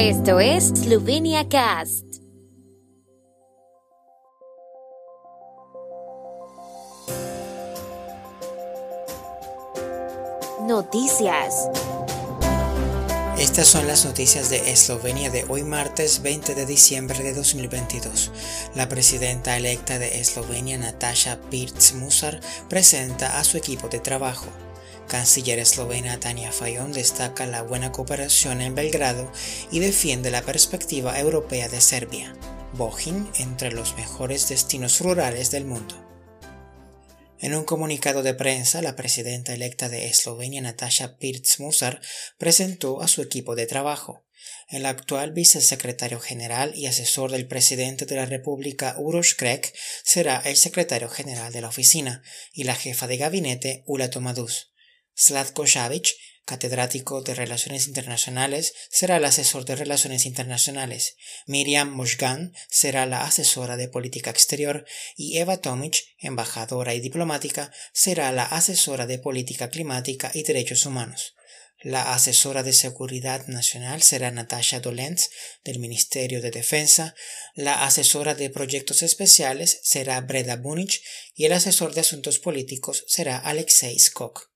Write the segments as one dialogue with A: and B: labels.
A: Esto es Slovenia Cast. Noticias.
B: Estas son las noticias de Eslovenia de hoy martes 20 de diciembre de 2022. La presidenta electa de Eslovenia, Natasha Pirc-Musar, presenta a su equipo de trabajo. Canciller eslovena Tania Fayon destaca la buena cooperación en Belgrado y defiende la perspectiva europea de Serbia. Bohin entre los mejores destinos rurales del mundo. En un comunicado de prensa, la presidenta electa de Eslovenia, Natasha Pirc-Musar, presentó a su equipo de trabajo. El actual vicesecretario general y asesor del presidente de la República, Uroš Krek, será el secretario general de la oficina, y la jefa de gabinete, Ula Tomadus. Slatko Savic, catedrático de Relaciones Internacionales, será el asesor de Relaciones Internacionales. Miriam Mosgan será la asesora de Política Exterior y Eva Tomic, embajadora y diplomática, será la asesora de Política Climática y Derechos Humanos. La asesora de Seguridad Nacional será Natasha Dolens, del Ministerio de Defensa. La asesora de Proyectos Especiales será Breda Bunic y el asesor de Asuntos Políticos será Alexei Skok.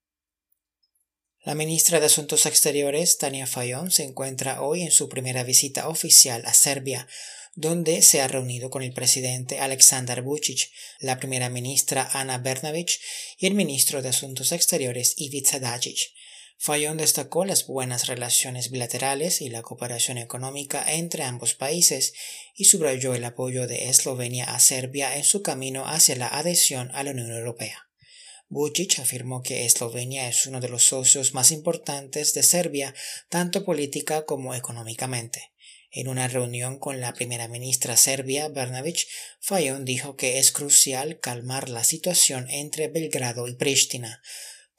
B: La ministra de Asuntos Exteriores, Tania Fayon, se encuentra hoy en su primera visita oficial a Serbia, donde se ha reunido con el presidente Aleksandar Vučić, la primera ministra Ana Bernavić y el ministro de Asuntos Exteriores Ivica Dacic. Fayon destacó las buenas relaciones bilaterales y la cooperación económica entre ambos países y subrayó el apoyo de Eslovenia a Serbia en su camino hacia la adhesión a la Unión Europea. Vucic afirmó que Eslovenia es uno de los socios más importantes de Serbia, tanto política como económicamente. En una reunión con la primera ministra serbia, Bernavic, Fayon dijo que es crucial calmar la situación entre Belgrado y Pristina.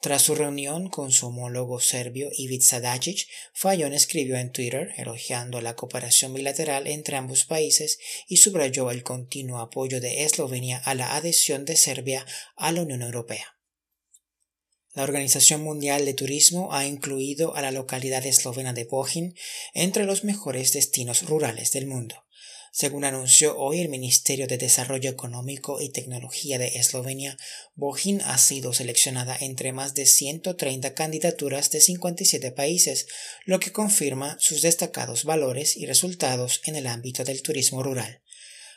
B: Tras su reunión con su homólogo serbio Ivica Dacic, Fayon escribió en Twitter elogiando la cooperación bilateral entre ambos países y subrayó el continuo apoyo de Eslovenia a la adhesión de Serbia a la Unión Europea. La Organización Mundial de Turismo ha incluido a la localidad eslovena de Bohin entre los mejores destinos rurales del mundo. Según anunció hoy el Ministerio de Desarrollo Económico y Tecnología de Eslovenia, Bohin ha sido seleccionada entre más de 130 candidaturas de 57 países, lo que confirma sus destacados valores y resultados en el ámbito del turismo rural.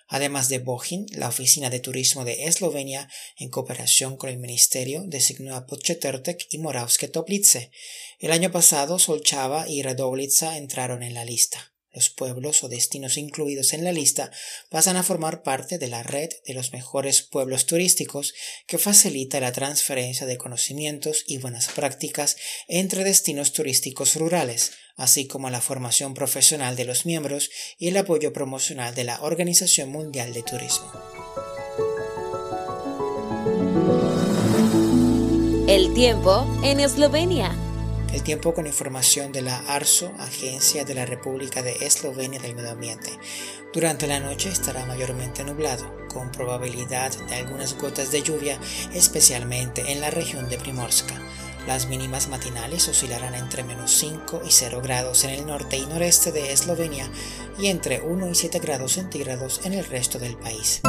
B: Además de Bohin, la Oficina de Turismo de Eslovenia, en cooperación con el Ministerio, designó a Podčetrtek y Moravske Toplice. El año pasado, Solchava y Radovica entraron en la lista. Los pueblos o destinos incluidos en la lista pasan a formar parte de la red de los mejores pueblos turísticos que facilita la transferencia de conocimientos y buenas prácticas entre destinos turísticos rurales, así como la formación profesional de los miembros y el apoyo promocional de la Organización Mundial de Turismo.
A: El tiempo en Eslovenia.
B: El tiempo con información de la ARSO, Agencia de la República de Eslovenia del Medio Ambiente. Durante la noche estará mayormente nublado, con probabilidad de algunas gotas de lluvia, especialmente en la región de Primorska. Las mínimas matinales oscilarán entre menos 5 y 0 grados en el norte y noreste de Eslovenia y entre 1 y 7 grados centígrados en el resto del país.